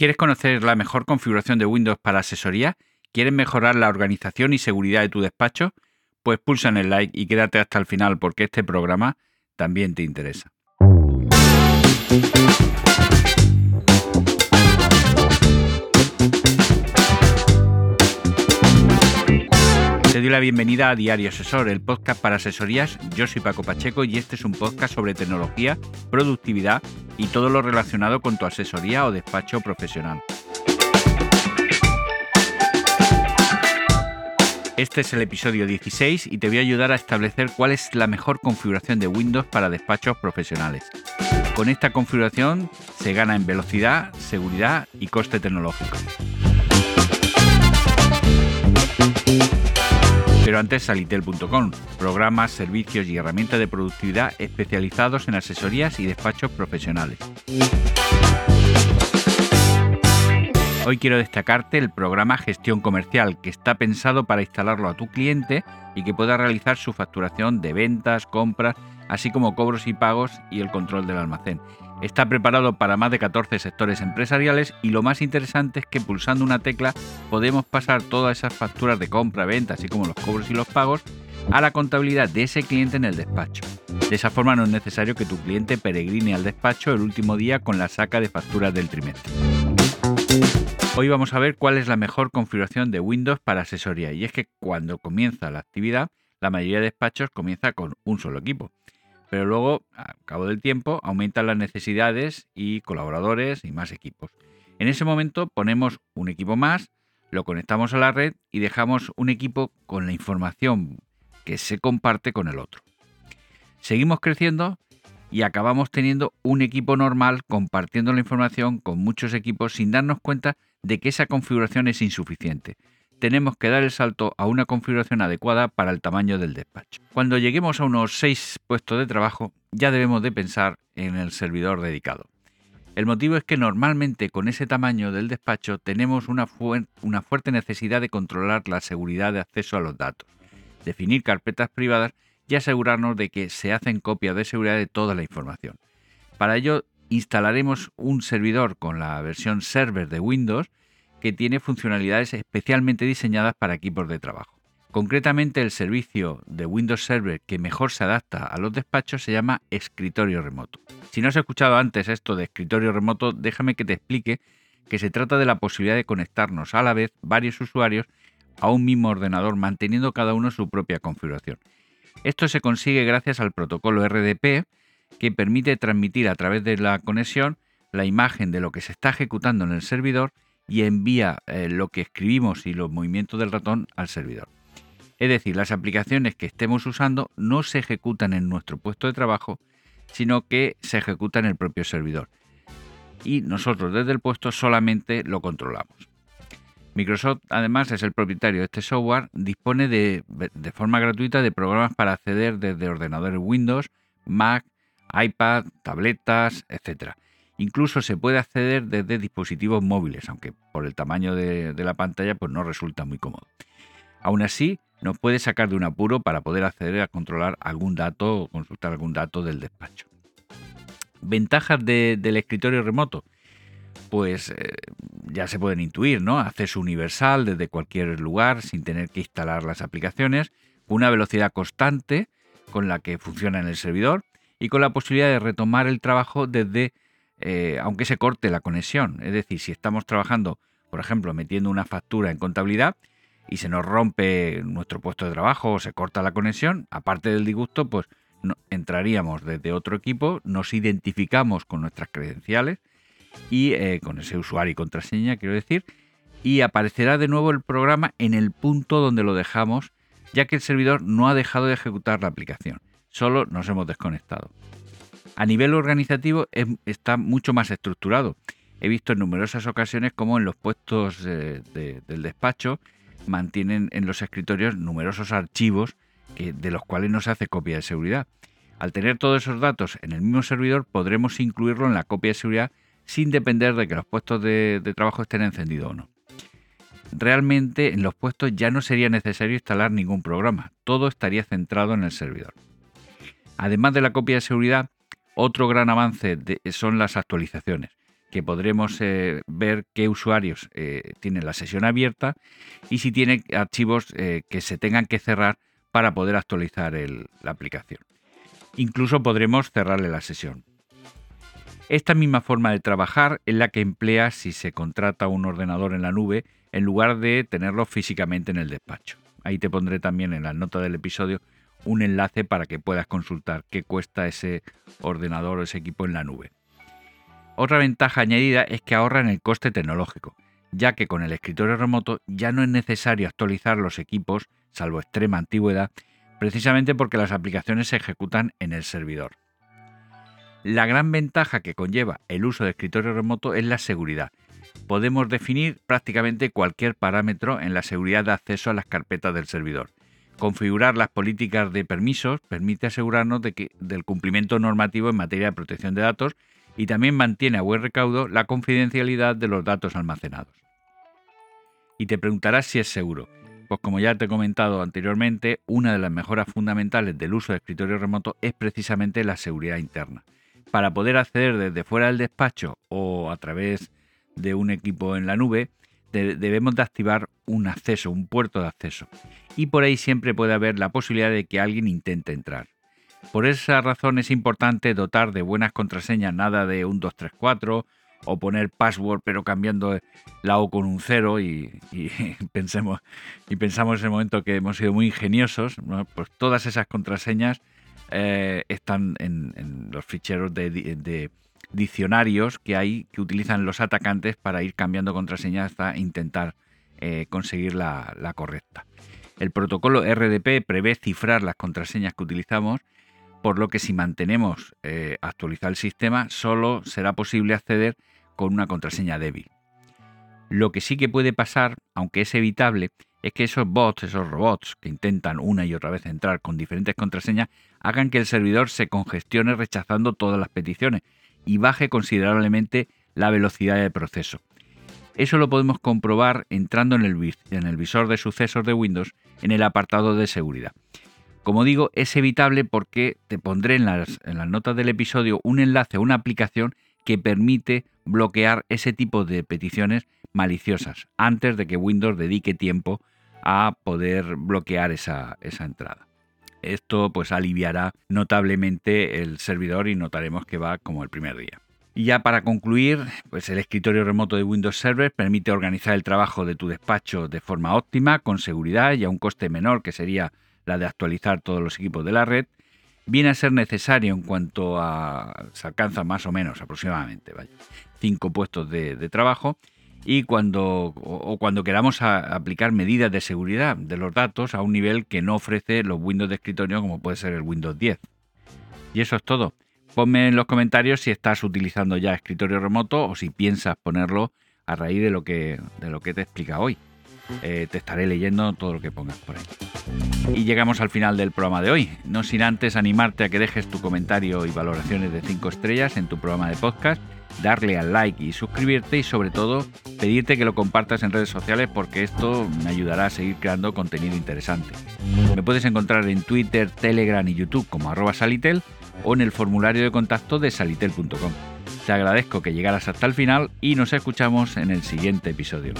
¿Quieres conocer la mejor configuración de Windows para asesoría? ¿Quieres mejorar la organización y seguridad de tu despacho? Pues pulsa en el like y quédate hasta el final porque este programa también te interesa. La bienvenida a Diario Asesor, el podcast para asesorías. Yo soy Paco Pacheco y este es un podcast sobre tecnología, productividad y todo lo relacionado con tu asesoría o despacho profesional. Este es el episodio 16 y te voy a ayudar a establecer cuál es la mejor configuración de Windows para despachos profesionales. Con esta configuración se gana en velocidad, seguridad y coste tecnológico. Pero antes salitel.com, programas, servicios y herramientas de productividad especializados en asesorías y despachos profesionales. Hoy quiero destacarte el programa Gestión Comercial, que está pensado para instalarlo a tu cliente y que pueda realizar su facturación de ventas, compras, así como cobros y pagos y el control del almacén. Está preparado para más de 14 sectores empresariales y lo más interesante es que pulsando una tecla podemos pasar todas esas facturas de compra, venta, así como los cobros y los pagos, a la contabilidad de ese cliente en el despacho. De esa forma no es necesario que tu cliente peregrine al despacho el último día con la saca de facturas del trimestre. Hoy vamos a ver cuál es la mejor configuración de Windows para asesoría y es que cuando comienza la actividad, la mayoría de despachos comienza con un solo equipo pero luego, a cabo del tiempo, aumentan las necesidades y colaboradores y más equipos. En ese momento ponemos un equipo más, lo conectamos a la red y dejamos un equipo con la información que se comparte con el otro. Seguimos creciendo y acabamos teniendo un equipo normal compartiendo la información con muchos equipos sin darnos cuenta de que esa configuración es insuficiente tenemos que dar el salto a una configuración adecuada para el tamaño del despacho. Cuando lleguemos a unos 6 puestos de trabajo, ya debemos de pensar en el servidor dedicado. El motivo es que normalmente con ese tamaño del despacho tenemos una, una fuerte necesidad de controlar la seguridad de acceso a los datos, definir carpetas privadas y asegurarnos de que se hacen copias de seguridad de toda la información. Para ello instalaremos un servidor con la versión server de Windows que tiene funcionalidades especialmente diseñadas para equipos de trabajo. Concretamente, el servicio de Windows Server que mejor se adapta a los despachos se llama escritorio remoto. Si no has escuchado antes esto de escritorio remoto, déjame que te explique que se trata de la posibilidad de conectarnos a la vez varios usuarios a un mismo ordenador manteniendo cada uno su propia configuración. Esto se consigue gracias al protocolo RDP que permite transmitir a través de la conexión la imagen de lo que se está ejecutando en el servidor y envía eh, lo que escribimos y los movimientos del ratón al servidor. Es decir, las aplicaciones que estemos usando no se ejecutan en nuestro puesto de trabajo, sino que se ejecutan en el propio servidor. Y nosotros desde el puesto solamente lo controlamos. Microsoft además es el propietario de este software, dispone de, de forma gratuita de programas para acceder desde ordenadores Windows, Mac, iPad, tabletas, etc Incluso se puede acceder desde dispositivos móviles, aunque por el tamaño de, la pantalla pues no resulta muy cómodo. Aún así, nos puede sacar de un apuro para poder acceder a controlar algún dato o consultar algún dato del despacho. Ventajas del escritorio remoto. Pues eh, ya se pueden intuir, ¿no? Acceso universal desde cualquier lugar sin tener que instalar las aplicaciones, una velocidad constante con la que funciona en el servidor y con la posibilidad de retomar el trabajo desde eh, aunque se corte la conexión. Es decir, si estamos trabajando, por ejemplo, metiendo una factura en contabilidad y se nos rompe nuestro puesto de trabajo o se corta la conexión, aparte del disgusto, pues entraríamos desde otro equipo, nos identificamos con nuestras credenciales y eh, con ese usuario y contraseña, quiero decir, y aparecerá de nuevo el programa en el punto donde lo dejamos, ya que el servidor no ha dejado de ejecutar la aplicación, solo nos hemos desconectado. A nivel organizativo está mucho más estructurado. He visto en numerosas ocasiones cómo en los puestos del despacho mantienen en los escritorios numerosos archivos de los cuales no se hace copia de seguridad. Al tener todos esos datos en el mismo servidor podremos incluirlo en la copia de seguridad sin depender de que los puestos de trabajo estén encendidos o no. Realmente en los puestos ya no sería necesario instalar ningún programa, todo estaría centrado en el servidor. Además de la copia de seguridad, otro gran avance son las actualizaciones. que podremos eh, ver qué usuarios eh, tienen la sesión abierta y si tiene archivos eh, que se tengan que cerrar para poder actualizar la aplicación. Incluso podremos cerrarle la sesión. Esta misma forma de trabajar es la que emplea si se contrata un ordenador en la nube en lugar de tenerlo físicamente en el despacho. Ahí te pondré también en la nota del episodio un enlace para que puedas consultar qué cuesta ese ordenador o ese equipo en la nube. Otra ventaja añadida es que ahorra en el coste tecnológico, ya que con el escritorio remoto ya no es necesario actualizar los equipos, salvo extrema antigüedad, precisamente porque las aplicaciones se ejecutan en el servidor. La gran ventaja que conlleva el uso de escritorio remoto es la seguridad. Podemos definir prácticamente cualquier parámetro en la seguridad de acceso a las carpetas del servidor. Configurar las políticas de permisos permite asegurarnos del cumplimiento normativo en materia de protección de datos y también mantiene a buen recaudo la confidencialidad de los datos almacenados. Y te preguntarás si es seguro. Pues como ya te he comentado anteriormente, una de las mejoras fundamentales del uso de escritorio remoto es precisamente la seguridad interna. Para poder acceder desde fuera del despacho o a través de un equipo en la nube, debemos de activar un acceso, un puerto de acceso. Y por ahí siempre puede haber la posibilidad de que alguien intente entrar. Por esa razón es importante dotar de buenas contraseñas, nada de un 234 o poner password pero cambiando la O con un 0 y, pensemos y pensamos en ese momento que hemos sido muy ingeniosos, pues todas esas contraseñas eh, están en, los ficheros de, diccionarios que hay que utilizan los atacantes para ir cambiando contraseñas hasta intentar eh, conseguir la, correcta. El protocolo RDP prevé cifrar las contraseñas que utilizamos por lo que si mantenemos eh, actualizado el sistema, solo será posible acceder con una contraseña débil. Lo que sí que puede pasar, aunque es evitable, es que esos bots, esos robots que intentan una y otra vez entrar con diferentes contraseñas, hagan que el servidor se congestione rechazando todas las peticiones y baje considerablemente la velocidad del proceso. Eso lo podemos comprobar entrando en el, visor de sucesos de Windows en el apartado de seguridad. Como digo, es evitable porque te pondré en las, notas del episodio un enlace a una aplicación que permite bloquear ese tipo de peticiones maliciosas antes de que Windows dedique tiempo a poder bloquear esa entrada. Esto pues aliviará notablemente el servidor y notaremos que va como el primer día. Y ya para concluir, pues el escritorio remoto de Windows Server permite organizar el trabajo de tu despacho de forma óptima, con seguridad y a un coste menor que sería la de actualizar todos los equipos de la red, viene a ser necesario en cuanto a... se alcanza más o menos aproximadamente, cinco puestos de, trabajo y cuando, o, cuando queramos aplicar medidas de seguridad de los datos a un nivel que no ofrece los Windows de escritorio como puede ser el Windows 10. Y eso es todo. Ponme en los comentarios si estás utilizando ya escritorio remoto o si piensas ponerlo a raíz de lo que, de lo que te explica hoy. Eh, te estaré leyendo todo lo que pongas por ahí. Y llegamos al final del programa de hoy. No sin antes animarte a que dejes tu comentario y valoraciones de 5 estrellas en tu programa de podcast, darle al like y suscribirte y sobre todo pedirte que lo compartas en redes sociales porque esto me ayudará a seguir creando contenido interesante. Me puedes encontrar en Twitter, Telegram y YouTube como arroba salitel o en el formulario de contacto de salitel.com. Te agradezco que llegaras hasta el final y nos escuchamos en el siguiente episodio.